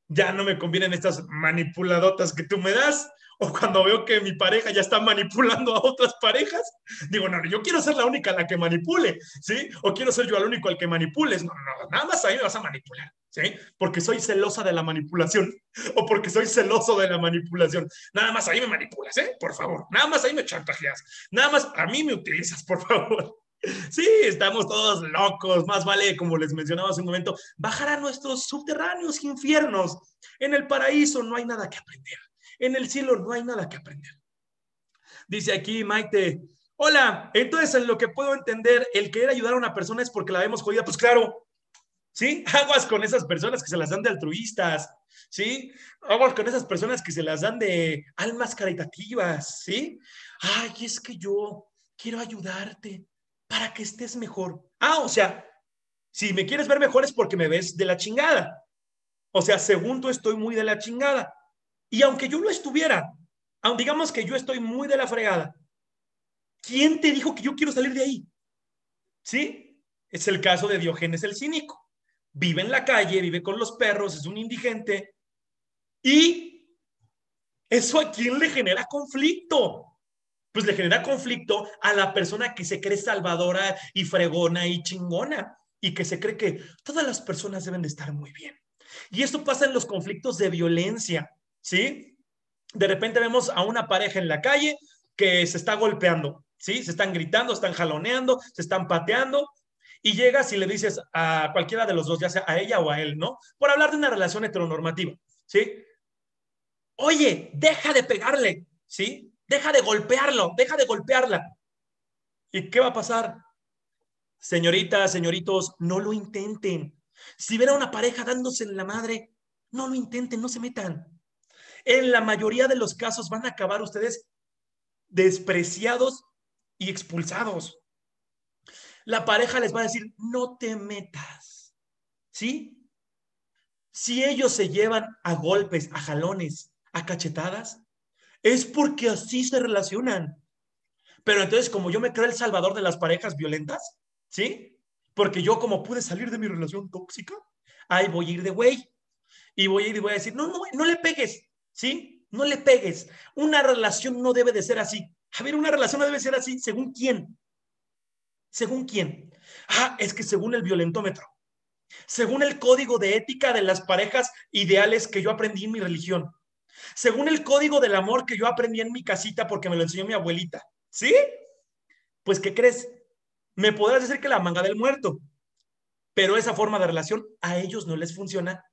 ya no me convienen estas manipuladotas que tú me das, o cuando veo que mi pareja ya está manipulando a otras parejas, digo, no, yo quiero ser la única la que manipule, ¿sí? O quiero ser yo el único al que manipules. No, no, nada más ahí me vas a manipular, ¿sí? Porque soy celosa de la manipulación, o porque soy celoso de la manipulación. Nada más ahí me manipulas, ¿eh? Por favor, nada más ahí me chantajeas, nada más a mí me utilizas, por favor. Sí, estamos todos locos. Más vale, como les mencionaba hace un momento, bajar a nuestros subterráneos infiernos. En el paraíso no hay nada que aprender. En el cielo no hay nada que aprender. Dice aquí Maite, hola, entonces en lo que puedo entender, el querer ayudar a una persona es porque la vemos jodida. Pues claro, ¿sí? Aguas con esas personas que se las dan de altruistas, ¿sí? Aguas con esas personas que se las dan de almas caritativas, ¿sí? Ay, es que yo quiero ayudarte para que estés mejor. Ah, o sea, si me quieres ver mejor es porque me ves de la chingada. O sea, según tú estoy muy de la chingada. Y aunque yo no estuviera, aun digamos que yo estoy muy de la fregada, ¿quién te dijo que yo quiero salir de ahí? ¿Sí? Es el caso de Diógenes el cínico. Vive en la calle, vive con los perros, es un indigente. Y eso a quién le genera conflicto pues le genera conflicto a la persona que se cree salvadora y fregona y chingona y que se cree que todas las personas deben de estar muy bien. Y esto pasa en los conflictos de violencia, ¿sí? De repente vemos a una pareja en la calle que se está golpeando, ¿sí? Se están gritando, están jaloneando, se están pateando y llegas y le dices a cualquiera de los dos, ya sea a ella o a él, ¿no? Por hablar de una relación heteronormativa, ¿sí? Oye, deja de pegarle, ¿sí? Deja de golpearlo, deja de golpearla. ¿Y qué va a pasar? Señoritas, señoritos, no lo intenten. Si ven a una pareja dándose en la madre, no lo intenten, no se metan. En la mayoría de los casos van a acabar ustedes despreciados y expulsados. La pareja les va a decir, no te metas. ¿Sí? Si ellos se llevan a golpes, a jalones, a cachetadas, es porque así se relacionan. Pero entonces, como yo me creo el salvador de las parejas violentas, ¿sí? Porque yo como pude salir de mi relación tóxica, ahí voy a ir de güey. Y voy a ir y voy a decir, no, no, no le pegues, ¿sí? No le pegues. Una relación no debe de ser así. A ver, una relación no debe ser así. ¿Según quién? ¿Según quién? Ah, es que según el violentómetro. Según el código de ética de las parejas ideales que yo aprendí en mi religión. Según el código del amor que yo aprendí en mi casita porque me lo enseñó mi abuelita. ¿Sí? Pues, ¿qué crees? Me podrás decir que la manga del muerto, pero esa forma de relación a ellos no les funciona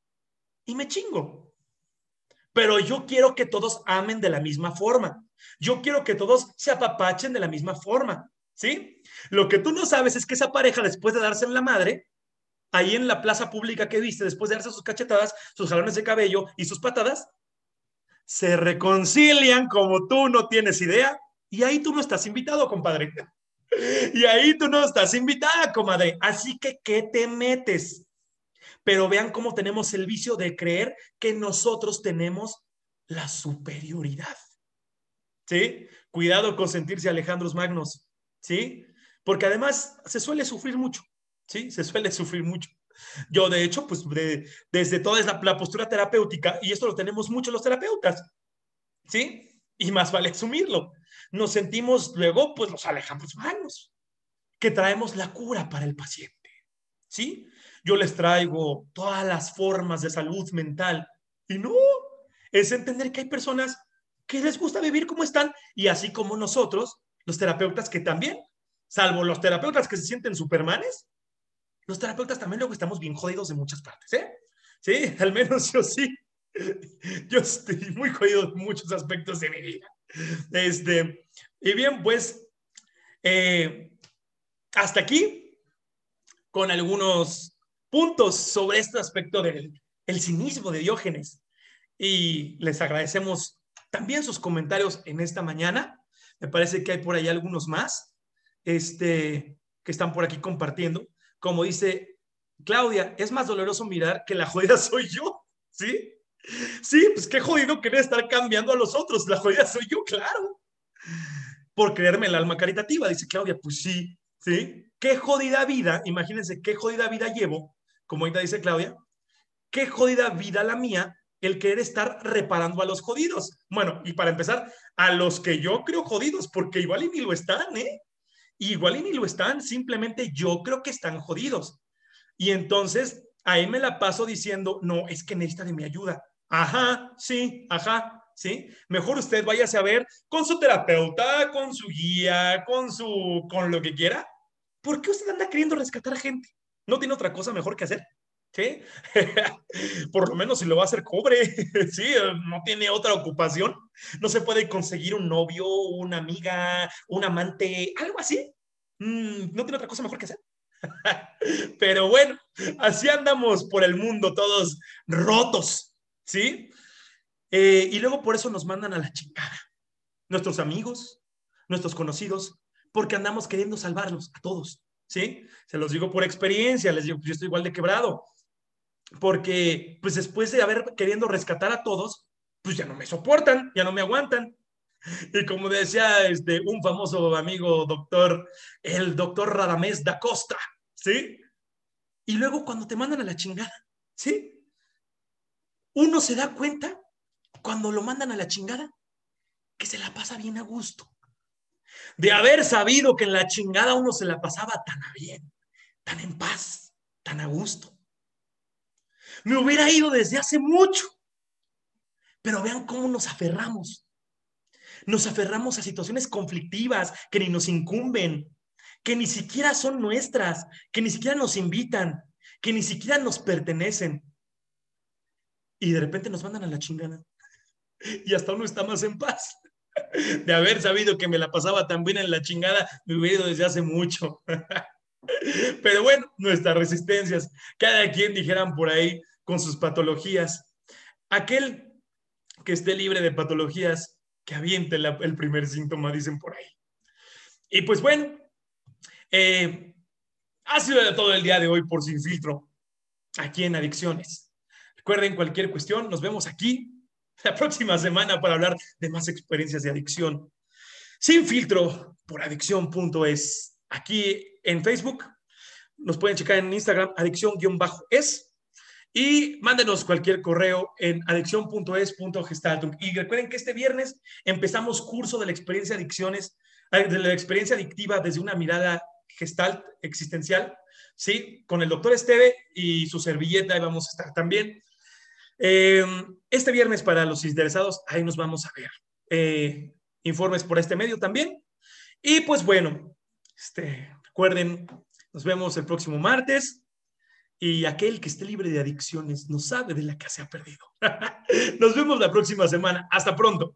y me chingo. Pero yo quiero que todos amen de la misma forma. Yo quiero que todos se apapachen de la misma forma. ¿Sí? Lo que tú no sabes es que esa pareja, después de darse en la madre, ahí en la plaza pública que viste, después de darse sus cachetadas, sus jalones de cabello y sus patadas, se reconcilian como tú no tienes idea y ahí tú no estás invitado, compadre. Y ahí tú no estás invitada, comadre. Así que, ¿qué te metes? Pero vean cómo tenemos el vicio de creer que nosotros tenemos la superioridad. ¿Sí? Cuidado con sentirse Alejandros Magnos. ¿Sí? Porque además se suele sufrir mucho. ¿Sí? Se suele sufrir mucho. Yo, de hecho, pues desde toda la, postura terapéutica, y esto lo tenemos mucho los terapeutas, ¿sí? Y más vale asumirlo. Nos sentimos luego, pues los alejamos manos, que traemos la cura para el paciente, ¿sí? Yo les traigo todas las formas de salud mental y no, es entender que hay personas que les gusta vivir como están y así como nosotros, los terapeutas que también, salvo los terapeutas que se sienten supermanes, los terapeutas también luego estamos bien jodidos de muchas partes, ¿eh? Sí, al menos yo sí. Yo estoy muy jodido en muchos aspectos de mi vida. Este, y bien, pues, eh, hasta aquí con algunos puntos sobre este aspecto del el cinismo de Diógenes. Y les agradecemos también sus comentarios en esta mañana. Me parece que hay por ahí algunos más este, que están por aquí compartiendo como dice Claudia, es más doloroso mirar que la jodida soy yo, ¿sí? Sí, pues qué jodido querer estar cambiando a los otros, la jodida soy yo, claro. Por creerme el alma caritativa, dice Claudia, pues sí, ¿sí? Qué jodida vida, imagínense qué jodida vida llevo, como ahorita dice Claudia, qué jodida vida la mía el querer estar reparando a los jodidos. Bueno, y para empezar, a los que yo creo jodidos, porque igual y ni lo están, ¿eh? Igual y ni lo están, simplemente yo creo que están jodidos. Y entonces ahí me la paso diciendo, no, es que necesita de mi ayuda. Ajá, sí, ajá, sí. Mejor usted váyase a ver con su terapeuta, con su guía, con su, con lo que quiera. ¿Por qué usted anda queriendo rescatar gente? ¿No tiene otra cosa mejor que hacer? ¿Sí? Por lo menos si lo va a hacer cobre, sí, no tiene otra ocupación, no se puede conseguir un novio, una amiga, un amante, algo así. Mm, no tiene otra cosa mejor que hacer. Pero bueno, así andamos por el mundo todos rotos, ¿sí? Eh, y luego por eso nos mandan a la chingada. Nuestros amigos, nuestros conocidos, porque andamos queriendo salvarlos a todos, ¿sí? Se los digo por experiencia, les digo, yo estoy igual de quebrado porque pues después de haber queriendo rescatar a todos, pues ya no me soportan, ya no me aguantan. Y como decía este, un famoso amigo doctor, el doctor Radamés da Costa, ¿sí? Y luego cuando te mandan a la chingada, ¿sí? Uno se da cuenta cuando lo mandan a la chingada que se la pasa bien a gusto. De haber sabido que en la chingada uno se la pasaba tan a bien, tan en paz, tan a gusto me hubiera ido desde hace mucho. Pero vean cómo nos aferramos. Nos aferramos a situaciones conflictivas que ni nos incumben, que ni siquiera son nuestras, que ni siquiera nos invitan, que ni siquiera nos pertenecen. Y de repente nos mandan a la chingada. Y hasta uno está más en paz. De haber sabido que me la pasaba tan bien en la chingada, me hubiera ido desde hace mucho. Pero bueno, nuestras resistencias, cada quien dijeran por ahí con sus patologías. Aquel que esté libre de patologías, que aviente el primer síntoma, dicen por ahí. Y pues bueno, eh, ha sido todo el día de hoy por Sin Filtro, aquí en Adicciones. Recuerden cualquier cuestión, nos vemos aquí la próxima semana para hablar de más experiencias de adicción. Sin Filtro por adicción.es. Aquí en Facebook, nos pueden checar en Instagram, adicción-es. Y mándenos cualquier correo en adicción.es.gestaltung. Y recuerden que este viernes empezamos curso de la experiencia adicciones, eh, de la experiencia adictiva desde una mirada gestalt existencial, ¿sí? Con el doctor Esteve y su servilleta, ahí vamos a estar también. Em, este viernes, para los interesados, ahí nos vamos a ver. Eh, informes por este medio también. Y pues bueno, este, recuerden, nos vemos el próximo martes y aquel que esté libre de adicciones no sabe de la que se ha perdido. Nos vemos la próxima semana. Hasta pronto.